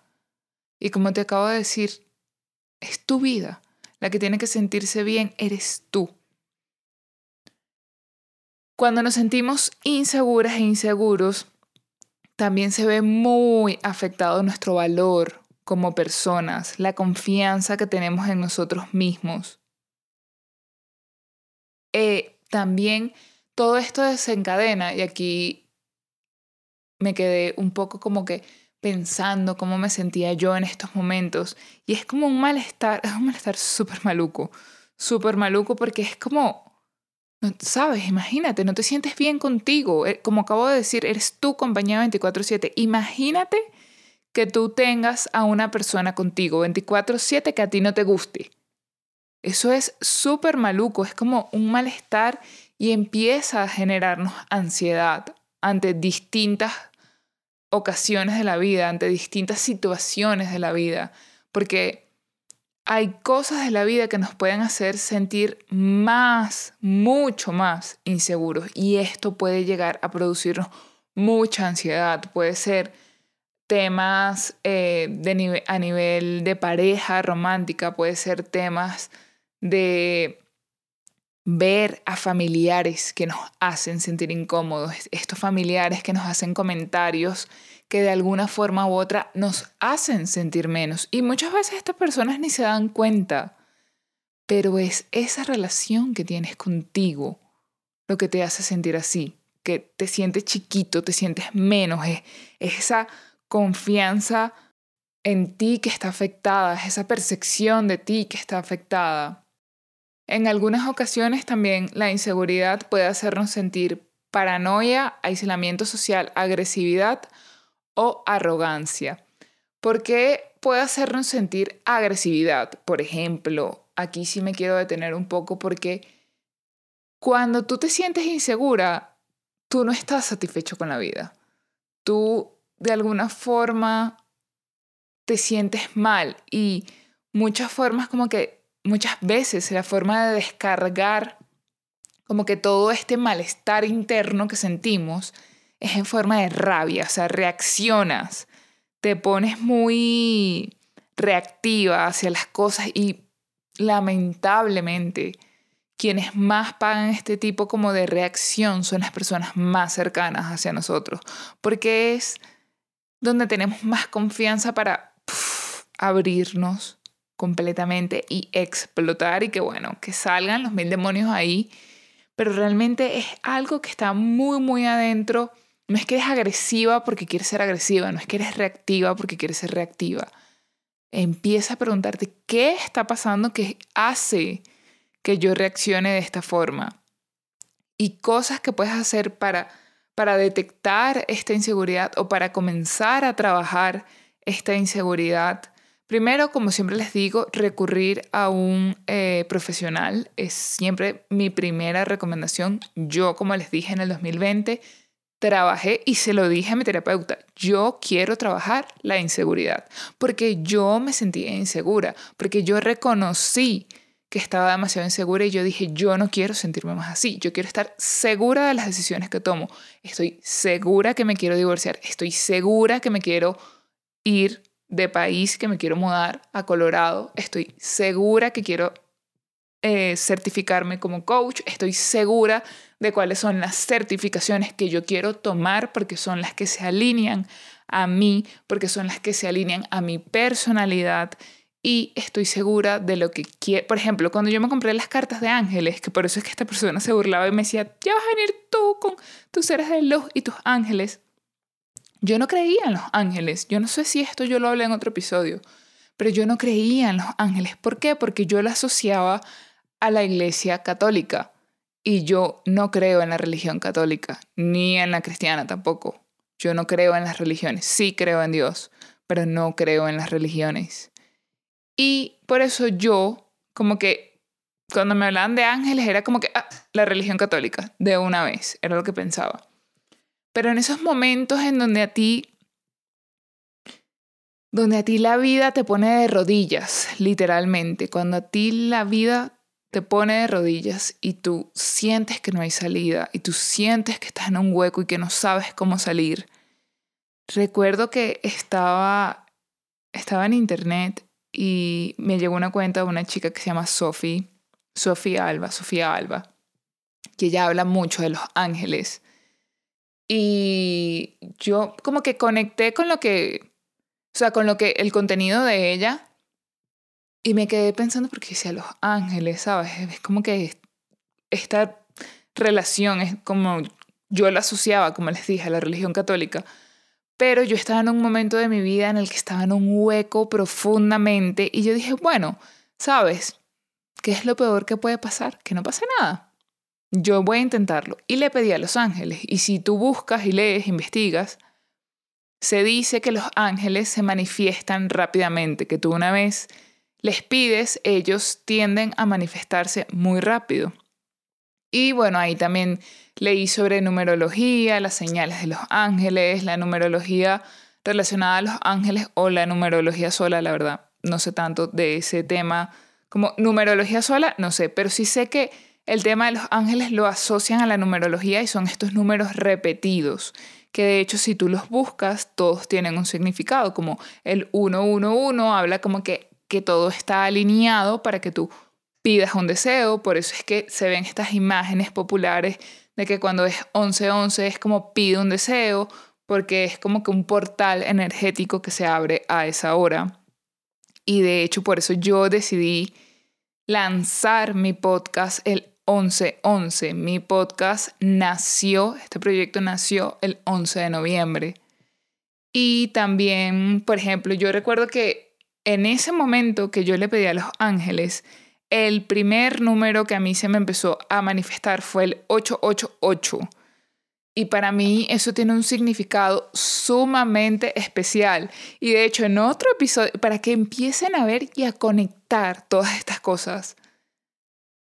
Y como te acabo de decir, es tu vida. La que tiene que sentirse bien eres tú. Cuando nos sentimos inseguras e inseguros, también se ve muy afectado nuestro valor como personas, la confianza que tenemos en nosotros mismos. Eh, también todo esto desencadena, y aquí me quedé un poco como que pensando cómo me sentía yo en estos momentos, y es como un malestar, (laughs) es un malestar súper maluco, súper maluco porque es como, sabes, imagínate, no te sientes bien contigo, eh, como acabo de decir, eres tu compañía 24/7, imagínate que tú tengas a una persona contigo 24/7 que a ti no te guste eso es súper maluco, es como un malestar y empieza a generarnos ansiedad ante distintas ocasiones de la vida, ante distintas situaciones de la vida, porque hay cosas de la vida que nos pueden hacer sentir más, mucho más inseguros y esto puede llegar a producirnos mucha ansiedad, puede ser temas eh, de a nivel de pareja romántica, puede ser temas de ver a familiares que nos hacen sentir incómodos, estos familiares que nos hacen comentarios que de alguna forma u otra nos hacen sentir menos. Y muchas veces estas personas ni se dan cuenta, pero es esa relación que tienes contigo lo que te hace sentir así, que te sientes chiquito, te sientes menos, es, esa confianza en ti que está afectada, es esa percepción de ti que está afectada. En algunas ocasiones también la inseguridad puede hacernos sentir paranoia, aislamiento social, agresividad o arrogancia. ¿Por qué puede hacernos sentir agresividad? Por ejemplo, aquí sí me quiero detener un poco porque cuando tú te sientes insegura, tú no estás satisfecho con la vida. Tú de alguna forma te sientes mal y muchas formas como que muchas veces la forma de descargar como que todo este malestar interno que sentimos es en forma de rabia, o sea, reaccionas, te pones muy reactiva hacia las cosas y lamentablemente quienes más pagan este tipo como de reacción son las personas más cercanas hacia nosotros, porque es donde tenemos más confianza para abrirnos completamente y explotar y que bueno, que salgan los mil demonios ahí, pero realmente es algo que está muy, muy adentro. No es que eres agresiva porque quieres ser agresiva, no es que eres reactiva porque quieres ser reactiva. Empieza a preguntarte qué está pasando que hace que yo reaccione de esta forma. Y cosas que puedes hacer para, para detectar esta inseguridad o para comenzar a trabajar esta inseguridad. Primero, como siempre les digo, recurrir a un eh, profesional es siempre mi primera recomendación. Yo, como les dije en el 2020, trabajé y se lo dije a mi terapeuta, yo quiero trabajar la inseguridad, porque yo me sentía insegura, porque yo reconocí que estaba demasiado insegura y yo dije, yo no quiero sentirme más así, yo quiero estar segura de las decisiones que tomo, estoy segura que me quiero divorciar, estoy segura que me quiero ir de país, que me quiero mudar a Colorado, estoy segura que quiero eh, certificarme como coach, estoy segura de cuáles son las certificaciones que yo quiero tomar porque son las que se alinean a mí, porque son las que se alinean a mi personalidad y estoy segura de lo que quiero. Por ejemplo, cuando yo me compré las cartas de ángeles, que por eso es que esta persona se burlaba y me decía, ya vas a venir tú con tus seres de luz y tus ángeles. Yo no creía en los ángeles. Yo no sé si esto yo lo hablé en otro episodio, pero yo no creía en los ángeles. ¿Por qué? Porque yo lo asociaba a la iglesia católica. Y yo no creo en la religión católica, ni en la cristiana tampoco. Yo no creo en las religiones. Sí creo en Dios, pero no creo en las religiones. Y por eso yo, como que cuando me hablaban de ángeles, era como que ah, la religión católica, de una vez, era lo que pensaba. Pero en esos momentos en donde a ti, donde a ti la vida te pone de rodillas, literalmente, cuando a ti la vida te pone de rodillas y tú sientes que no hay salida y tú sientes que estás en un hueco y que no sabes cómo salir. Recuerdo que estaba, estaba en internet y me llegó una cuenta de una chica que se llama Sophie, Sofía Alba, Sofía Alba, que ella habla mucho de los ángeles. Y yo como que conecté con lo que, o sea, con lo que el contenido de ella y me quedé pensando porque decía los ángeles, ¿sabes? Es como que esta relación es como yo la asociaba, como les dije, a la religión católica pero yo estaba en un momento de mi vida en el que estaba en un hueco profundamente y yo dije, bueno, ¿sabes? ¿Qué es lo peor que puede pasar? Que no pase nada. Yo voy a intentarlo. Y le pedí a los ángeles. Y si tú buscas y lees, investigas, se dice que los ángeles se manifiestan rápidamente, que tú una vez les pides, ellos tienden a manifestarse muy rápido. Y bueno, ahí también leí sobre numerología, las señales de los ángeles, la numerología relacionada a los ángeles o la numerología sola, la verdad. No sé tanto de ese tema. Como numerología sola, no sé, pero sí sé que el tema de los ángeles lo asocian a la numerología y son estos números repetidos, que de hecho si tú los buscas, todos tienen un significado, como el 111 habla como que, que todo está alineado para que tú pidas un deseo, por eso es que se ven estas imágenes populares de que cuando es 11-11 es como pide un deseo, porque es como que un portal energético que se abre a esa hora. Y de hecho por eso yo decidí lanzar mi podcast el 11-11. Mi podcast nació, este proyecto nació el 11 de noviembre. Y también, por ejemplo, yo recuerdo que en ese momento que yo le pedí a los ángeles, el primer número que a mí se me empezó a manifestar fue el 888. Y para mí eso tiene un significado sumamente especial. Y de hecho, en otro episodio, para que empiecen a ver y a conectar todas estas cosas,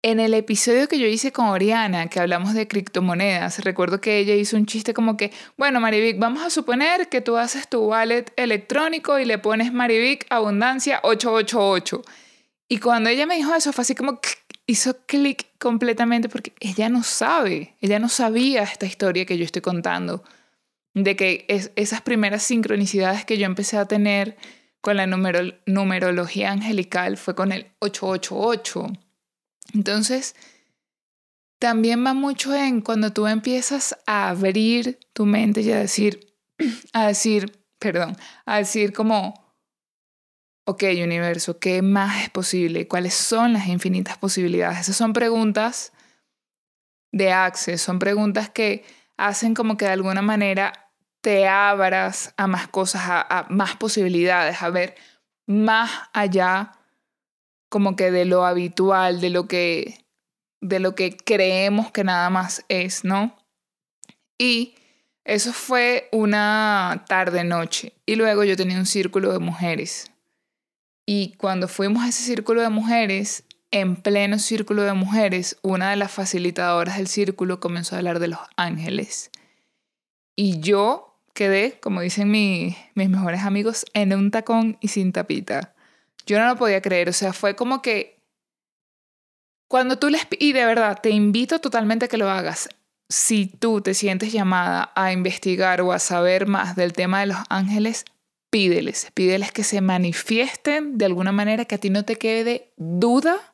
en el episodio que yo hice con Oriana, que hablamos de criptomonedas, recuerdo que ella hizo un chiste como que, bueno, Marivic, vamos a suponer que tú haces tu wallet electrónico y le pones Marivic Abundancia 888. Y cuando ella me dijo eso, fue así como hizo clic completamente porque ella no sabe, ella no sabía esta historia que yo estoy contando, de que es, esas primeras sincronicidades que yo empecé a tener con la numerología angelical fue con el 888. Entonces, también va mucho en cuando tú empiezas a abrir tu mente y a decir, (clears throat) a decir, perdón, a decir como, ok, universo, ¿qué más es posible? ¿Cuáles son las infinitas posibilidades? Esas son preguntas de access, son preguntas que hacen como que de alguna manera te abras a más cosas, a, más posibilidades, a ver más allá como que de lo habitual, de lo que de lo que creemos que nada más es, ¿no? Y eso fue una tarde noche y luego yo tenía un círculo de mujeres y cuando fuimos a ese círculo de mujeres, en pleno círculo de mujeres, una de las facilitadoras del círculo comenzó a hablar de los ángeles. Y yo quedé, como dicen mis mejores amigos, en un tacón y sin tapita. Yo no lo podía creer, o sea, fue como que cuando tú les... Y de verdad, te invito totalmente a que lo hagas. Si tú te sientes llamada a investigar o a saber más del tema de los ángeles, pídeles, pídeles que se manifiesten de alguna manera que a ti no te quede duda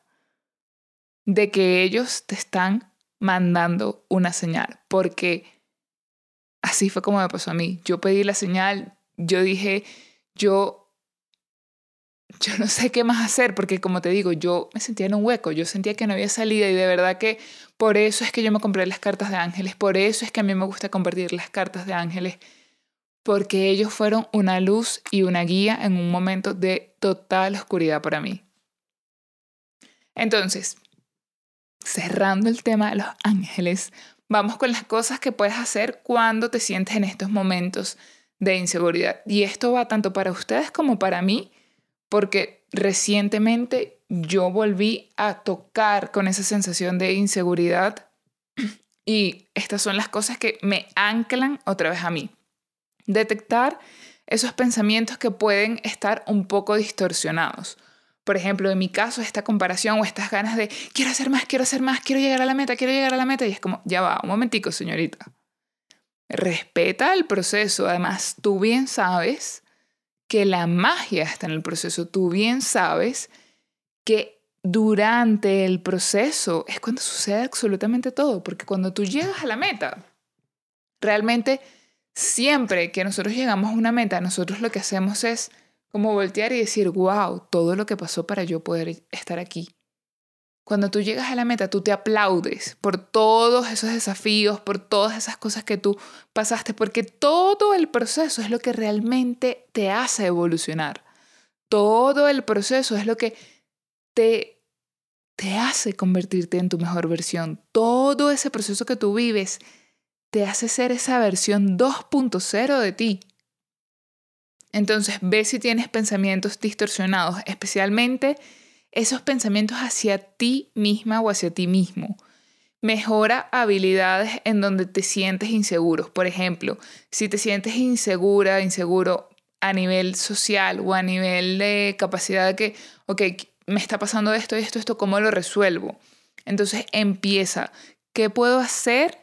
de que ellos te están mandando una señal, porque así fue como me pasó a mí. Yo pedí la señal, yo dije, yo yo no sé qué más hacer porque como te digo, yo me sentía en un hueco, yo sentía que no había salida y de verdad que por eso es que yo me compré las cartas de ángeles, por eso es que a mí me gusta compartir las cartas de ángeles porque ellos fueron una luz y una guía en un momento de total oscuridad para mí. Entonces, cerrando el tema de los ángeles, vamos con las cosas que puedes hacer cuando te sientes en estos momentos de inseguridad. Y esto va tanto para ustedes como para mí, porque recientemente yo volví a tocar con esa sensación de inseguridad (clears throat) y estas son las cosas que me anclan otra vez a mí. Detectar esos pensamientos que pueden estar un poco distorsionados. Por ejemplo, en mi caso, esta comparación o estas ganas de quiero hacer más, quiero hacer más, quiero llegar a la meta, quiero llegar a la meta. Y es como, ya va, un momentico, señorita. Respeta el proceso. Además, tú bien sabes que la magia está en el proceso. Tú bien sabes que durante el proceso es cuando sucede absolutamente todo. Porque cuando tú llegas a la meta, realmente siempre que nosotros llegamos a una meta, nosotros lo que hacemos es como voltear y decir, wow, todo lo que pasó para yo poder estar aquí. Cuando tú llegas a la meta, tú te aplaudes por todos esos desafíos, por todas esas cosas que tú pasaste, porque todo el proceso es lo que realmente te hace evolucionar. Todo el proceso es lo que te, te hace convertirte en tu mejor versión. Todo ese proceso que tú vives te hace ser esa versión 2.0 de ti. Entonces ve si tienes pensamientos distorsionados, especialmente esos pensamientos hacia ti misma o hacia ti mismo. Mejora habilidades en donde te sientes inseguro. Por ejemplo, si te sientes insegura, inseguro a nivel social o a nivel de capacidad de que, ok, me está pasando esto, esto, esto, ¿cómo lo resuelvo? Entonces empieza, ¿qué puedo hacer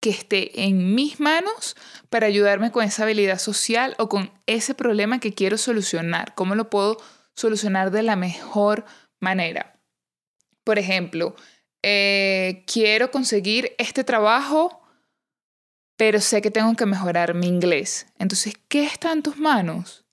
que esté en mis manos para ayudarme con esa habilidad social o con ese problema que quiero solucionar. ¿Cómo lo puedo solucionar de la mejor manera? Por ejemplo, eh, quiero conseguir este trabajo, pero sé que tengo que mejorar mi inglés. Entonces, ¿qué está en tus manos?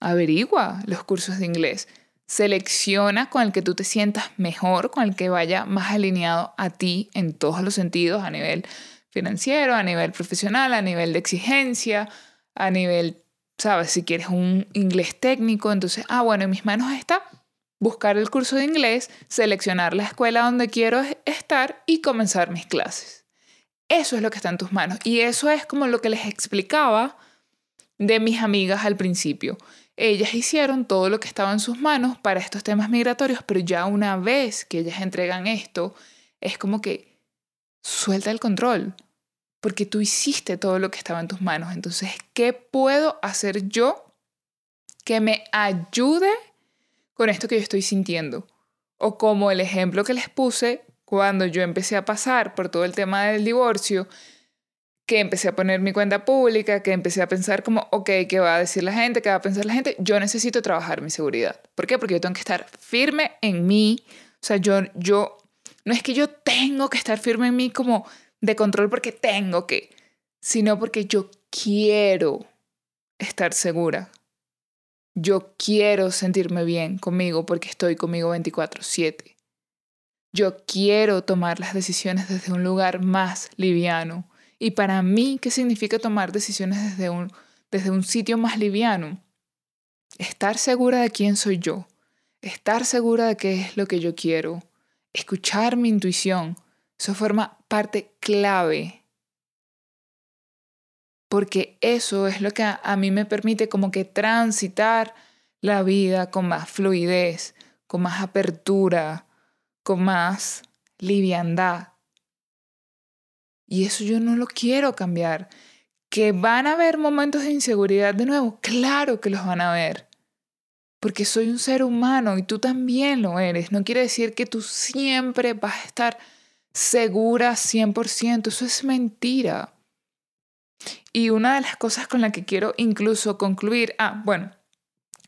Averigua los cursos de inglés. Selecciona con el que tú te sientas mejor, con el que vaya más alineado a ti en todos los sentidos, a nivel financiero, a nivel profesional, a nivel de exigencia, a nivel, sabes, si quieres un inglés técnico, entonces, ah, bueno, en mis manos está buscar el curso de inglés, seleccionar la escuela donde quiero estar y comenzar mis clases. Eso es lo que está en tus manos. Y eso es como lo que les explicaba de mis amigas al principio. Ellas hicieron todo lo que estaba en sus manos para estos temas migratorios, pero ya una vez que ellas entregan esto, es como que suelta el control, porque tú hiciste todo lo que estaba en tus manos. Entonces, ¿qué puedo hacer yo que me ayude con esto que yo estoy sintiendo? O como el ejemplo que les puse cuando yo empecé a pasar por todo el tema del divorcio, que empecé a poner mi cuenta pública, que empecé a pensar como, ok, ¿qué va a decir la gente? ¿Qué va a pensar la gente? Yo necesito trabajar mi seguridad. ¿Por qué? Porque yo tengo que estar firme en mí. O sea, yo, yo, no es que yo tengo que estar firme en mí como de control porque tengo que, sino porque yo quiero estar segura. Yo quiero sentirme bien conmigo porque estoy conmigo 24/7. Yo quiero tomar las decisiones desde un lugar más liviano y para mí, ¿qué significa tomar decisiones desde un, desde un sitio más liviano? Estar segura de quién soy yo, estar segura de qué es lo que yo quiero, escuchar mi intuición, eso forma parte clave. Porque eso es lo que a, a mí me permite como que transitar la vida con más fluidez, con más apertura, con más liviandad. Y eso yo no lo quiero cambiar. ¿Que van a haber momentos de inseguridad de nuevo? Claro que los van a haber. Porque soy un ser humano y tú también lo eres. No quiere decir que tú siempre vas a estar segura 100%. Eso es mentira. Y una de las cosas con la que quiero incluso concluir, ah, bueno,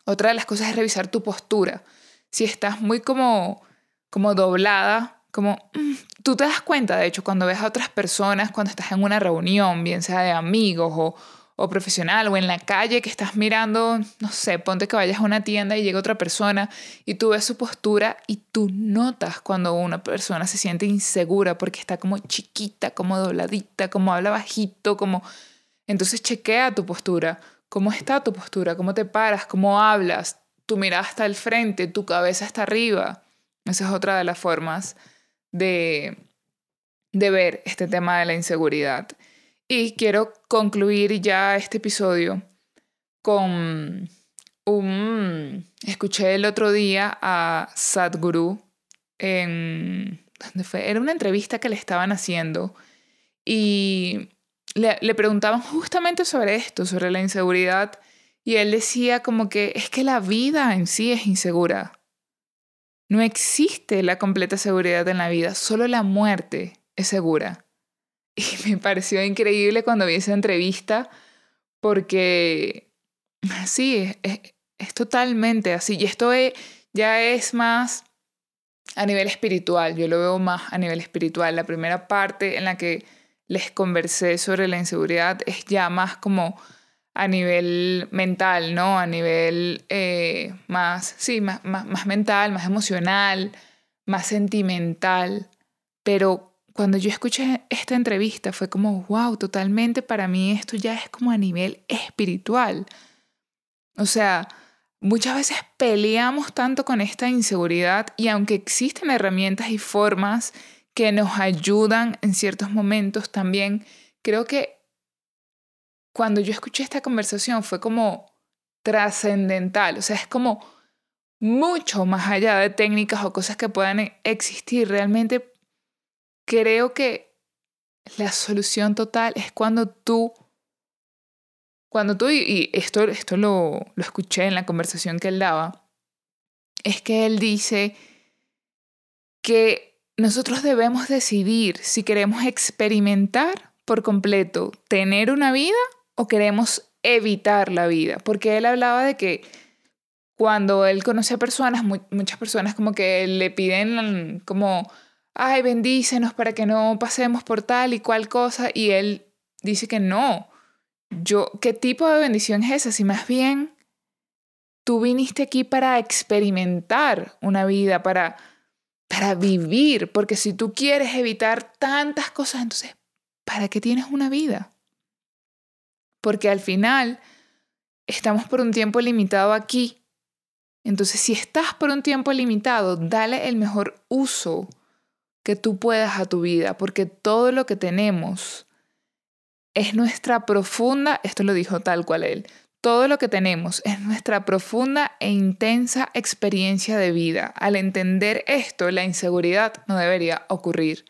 otra de las cosas es revisar tu postura. Si estás muy como, como doblada, como mm, tú te das cuenta, de hecho, cuando ves a otras personas, cuando estás en una reunión, bien sea de amigos o, o profesional o en la calle que estás mirando, no sé, ponte que vayas a una tienda y llega otra persona y tú ves su postura y tú notas cuando una persona se siente insegura porque está como chiquita, como dobladita, como habla bajito, como... Entonces chequea tu postura, cómo está tu postura, cómo te paras, cómo hablas, tu mirada está al frente, tu cabeza está arriba. Esa es otra de las formas de, de ver este tema de la inseguridad. Y quiero concluir ya este episodio con un... Escuché el otro día a Sadhguru en... ¿Dónde fue? Era una entrevista que le estaban haciendo y le, le preguntaban justamente sobre esto, sobre la inseguridad. Y él decía como que es que la vida en sí es insegura. No existe la completa seguridad en la vida, solo la muerte es segura. Y (laughs) me pareció increíble cuando vi esa entrevista porque (laughs) sí, es, totalmente así. Y esto ya es más a nivel espiritual, yo lo veo más a nivel espiritual. La primera parte en la que les conversé sobre la inseguridad es ya más como a nivel mental, ¿no? A nivel eh, más, sí, más, más, mental, más emocional, más sentimental. Pero cuando yo escuché esta entrevista fue como, wow, totalmente para mí esto ya es como a nivel espiritual. O sea, muchas veces peleamos tanto con esta inseguridad y aunque existen herramientas y formas que nos ayudan en ciertos momentos, también creo que cuando yo escuché esta conversación fue como trascendental, o sea, es como mucho más allá de técnicas o cosas que puedan existir. Realmente creo que la solución total es cuando tú, cuando tú, y esto, esto lo, lo escuché en la conversación que él daba, es que él dice que nosotros debemos decidir si queremos experimentar por completo tener una vida o queremos evitar la vida, porque él hablaba de que cuando él conoce a personas, muchas personas como que le piden como, ay, bendícenos para que no pasemos por tal y cual cosa, y él dice que no. Yo, ¿qué tipo de bendición es esa? Si más bien tú viniste aquí para experimentar una vida, para, para vivir, porque si tú quieres evitar tantas cosas, entonces, ¿para qué tienes una vida? Porque al final estamos por un tiempo limitado aquí. Entonces, si estás por un tiempo limitado, dale el mejor uso que tú puedas a tu vida, porque todo lo que tenemos es nuestra profunda, esto lo dijo tal cual él, todo lo que tenemos es nuestra profunda e intensa experiencia de vida. Al entender esto, la inseguridad no debería ocurrir.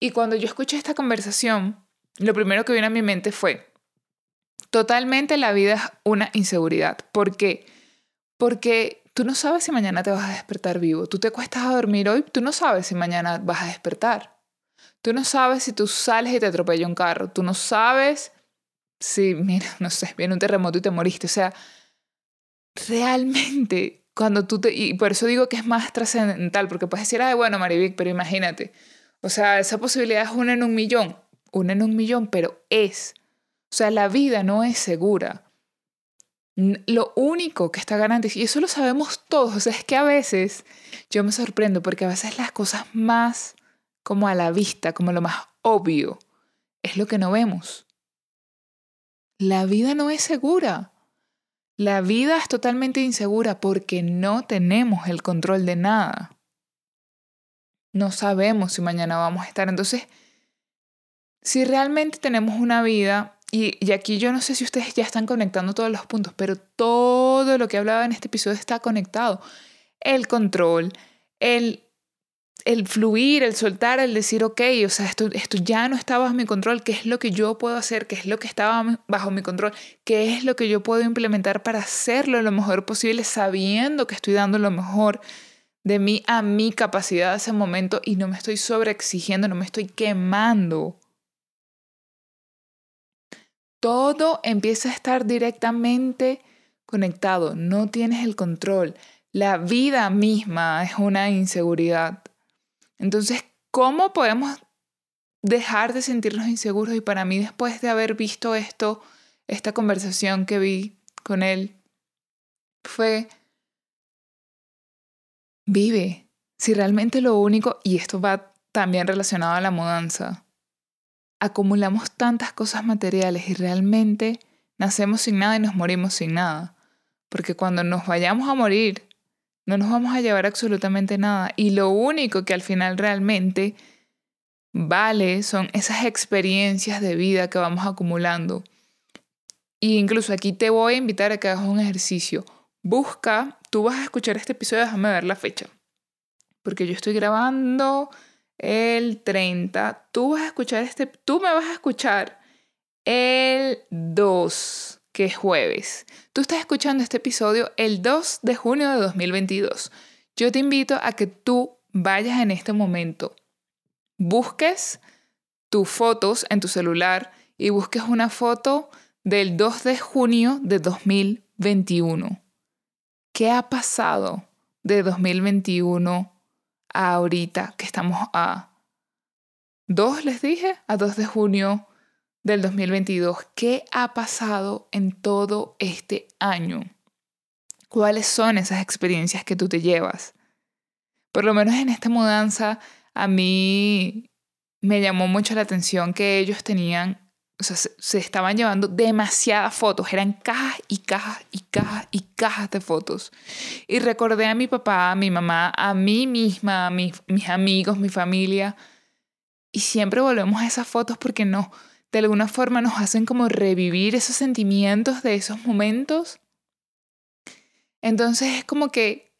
Y cuando yo escuché esta conversación, lo primero que vino a mi mente fue, totalmente la vida es una inseguridad. ¿Por qué? Porque tú no sabes si mañana te vas a despertar vivo. Tú te cuestas a dormir hoy, tú no sabes si mañana vas a despertar. Tú no sabes si tú sales y te atropella un carro. Tú no sabes si, mira, no sé, viene un terremoto y te moriste. O sea, realmente, cuando tú te... Y por eso digo que es más trascendental, porque puedes decir, ay, bueno, Marivic, pero imagínate. O sea, esa posibilidad es una en un millón. Una en un millón, pero es. O sea, la vida no es segura. Lo único que está garantizado, y eso lo sabemos todos, es que a veces yo me sorprendo porque a veces las cosas más como a la vista, como lo más obvio, es lo que no vemos. La vida no es segura. La vida es totalmente insegura porque no tenemos el control de nada. No sabemos si mañana vamos a estar. Entonces, si realmente tenemos una vida, y, y, aquí yo no sé si ustedes ya están conectando todos los puntos, pero todo lo que hablaba en este episodio está conectado. El control, el el fluir, el soltar, el decir, ok, o sea, esto, esto ya no está bajo mi control, ¿qué es lo que yo puedo hacer? ¿Qué es lo que estaba bajo mi control? ¿Qué es lo que yo puedo implementar para hacerlo lo mejor posible sabiendo que estoy dando lo mejor de mí a mi capacidad de ese momento y no me estoy sobreexigiendo, no me estoy quemando? Todo empieza a estar directamente conectado, no tienes el control. La vida misma es una inseguridad. Entonces, ¿cómo podemos dejar de sentirnos inseguros? Y para mí, después de haber visto esto, esta conversación que vi con él, fue, vive. Si realmente lo único, y esto va también relacionado a la mudanza, acumulamos tantas cosas materiales y realmente nacemos sin nada y nos morimos sin nada. Porque cuando nos vayamos a morir, no nos vamos a llevar absolutamente nada. Y lo único que al final realmente vale son esas experiencias de vida que vamos acumulando. E incluso aquí te voy a invitar a que hagas un ejercicio. Busca, tú vas a escuchar este episodio, déjame ver la fecha. Porque yo estoy grabando el 30. Tú vas a escuchar este, tú me vas a escuchar el 2 que es jueves. Tú estás escuchando este episodio el 2 de junio de 2022. Yo te invito a que tú vayas en este momento, busques tus fotos en tu celular y busques una foto del 2 de junio de 2021. ¿Qué ha pasado de 2021 a ahorita que estamos a 2, les dije, a 2 de junio del 2022. ¿Qué ha pasado en todo este año? ¿Cuáles son esas experiencias que tú te llevas? Por lo menos en esta mudanza, a mí me llamó mucho la atención que ellos tenían, o sea, se, estaban llevando demasiadas fotos, eran cajas y cajas y cajas y cajas de fotos. Y recordé a mi papá, a mi mamá, a mí misma, a mis amigos, mi familia, y siempre volvemos a esas fotos porque no, de alguna forma nos hacen como revivir esos sentimientos de esos momentos. Entonces es como que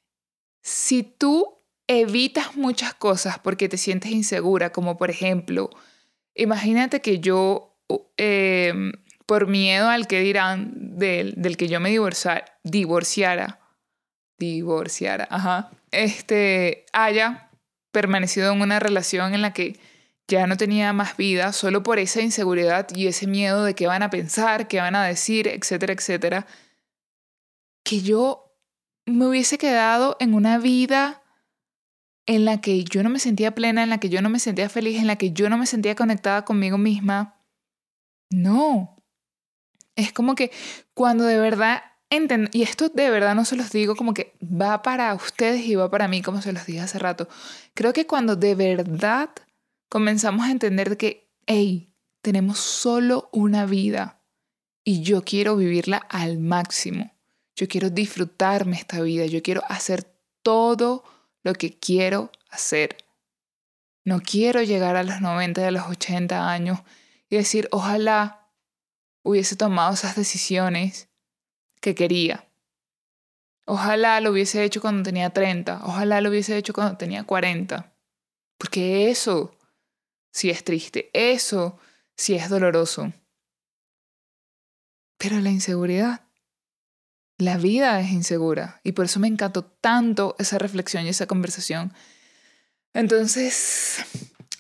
si tú evitas muchas cosas porque te sientes insegura, como por ejemplo, imagínate que yo, em, por miedo al que dirán del, del que yo me divorciara, divorciara, divorciara, ajá, este, haya permanecido en una relación en la que ya no tenía más vida solo por esa inseguridad y ese miedo de qué van a pensar, qué van a decir, etcétera, etcétera, que yo me hubiese quedado en una vida en la que yo no me sentía plena, en la que yo no me sentía feliz, en la que yo no me sentía conectada conmigo misma. No. Es como que cuando de verdad entiendo, y esto de verdad no se los digo como que va para ustedes y va para mí, como se los dije hace rato, creo que cuando de verdad comenzamos a entender que, hey, tenemos solo una vida y yo quiero vivirla al máximo. Yo quiero disfrutarme esta vida, yo quiero hacer todo lo que quiero hacer. No quiero llegar a los 90 y a los 80 años y decir, ojalá hubiese tomado esas decisiones que quería. Ojalá lo hubiese hecho cuando tenía 30, ojalá lo hubiese hecho cuando tenía 40. Porque eso sí es triste, eso sí es doloroso. Pero la inseguridad, la vida es insegura y por eso me encantó tanto esa reflexión y esa conversación. Entonces,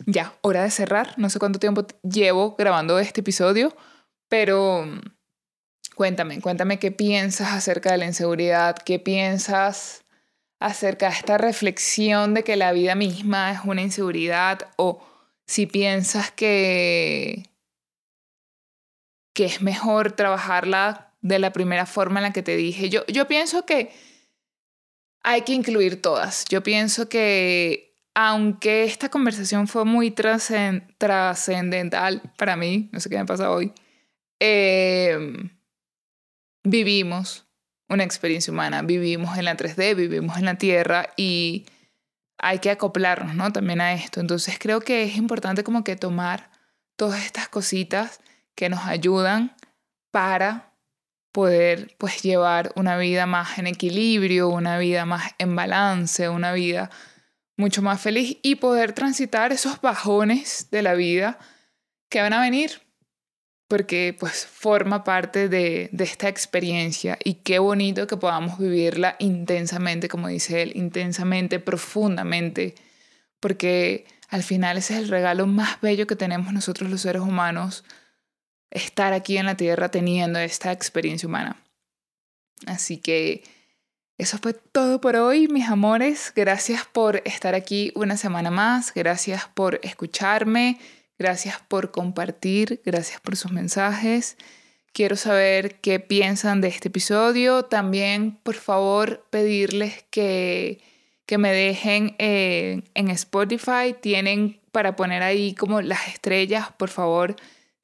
ya, hora de cerrar. No sé cuánto tiempo llevo grabando este episodio, pero cuéntame, cuéntame qué piensas acerca de la inseguridad, qué piensas acerca de esta reflexión de que la vida misma es una inseguridad o si piensas que, que es mejor trabajarla de la primera forma en la que te dije. Yo, yo pienso que hay que incluir todas. Yo pienso que aunque esta conversación fue muy trascendental para mí, no sé qué me pasa hoy, em, vivimos una experiencia humana, vivimos en la 3D, vivimos en la Tierra y hay que acoplarnos, ¿no? También a esto. Entonces creo que es importante como que tomar todas estas cositas que nos ayudan para poder pues llevar una vida más en equilibrio, una vida más en balance, una vida mucho más feliz y poder transitar esos bajones de la vida que van a venir porque pues forma parte de, de, esta experiencia y qué bonito que podamos vivirla intensamente, como dice él, intensamente, profundamente, porque al final ese es el regalo más bello que tenemos nosotros los seres humanos, estar aquí en la Tierra teniendo esta experiencia humana. Así que eso fue todo por hoy, mis amores. Gracias por estar aquí una semana más, gracias por escucharme. Gracias por compartir, gracias por sus mensajes. Quiero saber qué piensan de este episodio. También, por favor, pedirles que, que me dejen eh, en Spotify. Tienen para poner ahí como las estrellas, por favor.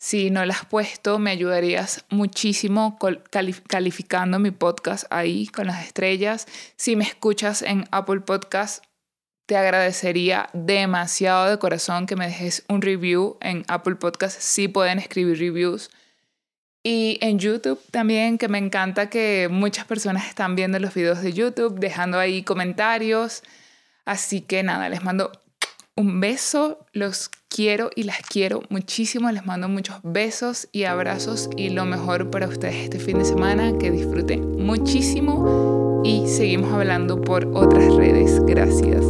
Si no las has puesto, me ayudarías muchísimo calificando mi podcast ahí con las estrellas. Si me escuchas en Apple Podcast, te agradecería demasiado de corazón que me dejes un review en Apple Podcast. Sí pueden escribir reviews. Y en YouTube también, que me encanta que muchas personas están viendo los videos de YouTube, dejando ahí comentarios. Así que nada, les mando un beso, los quiero y las quiero muchísimo, les mando muchos besos y abrazos y lo mejor para ustedes este fin de semana, que disfruten muchísimo y seguimos hablando por otras redes. Gracias.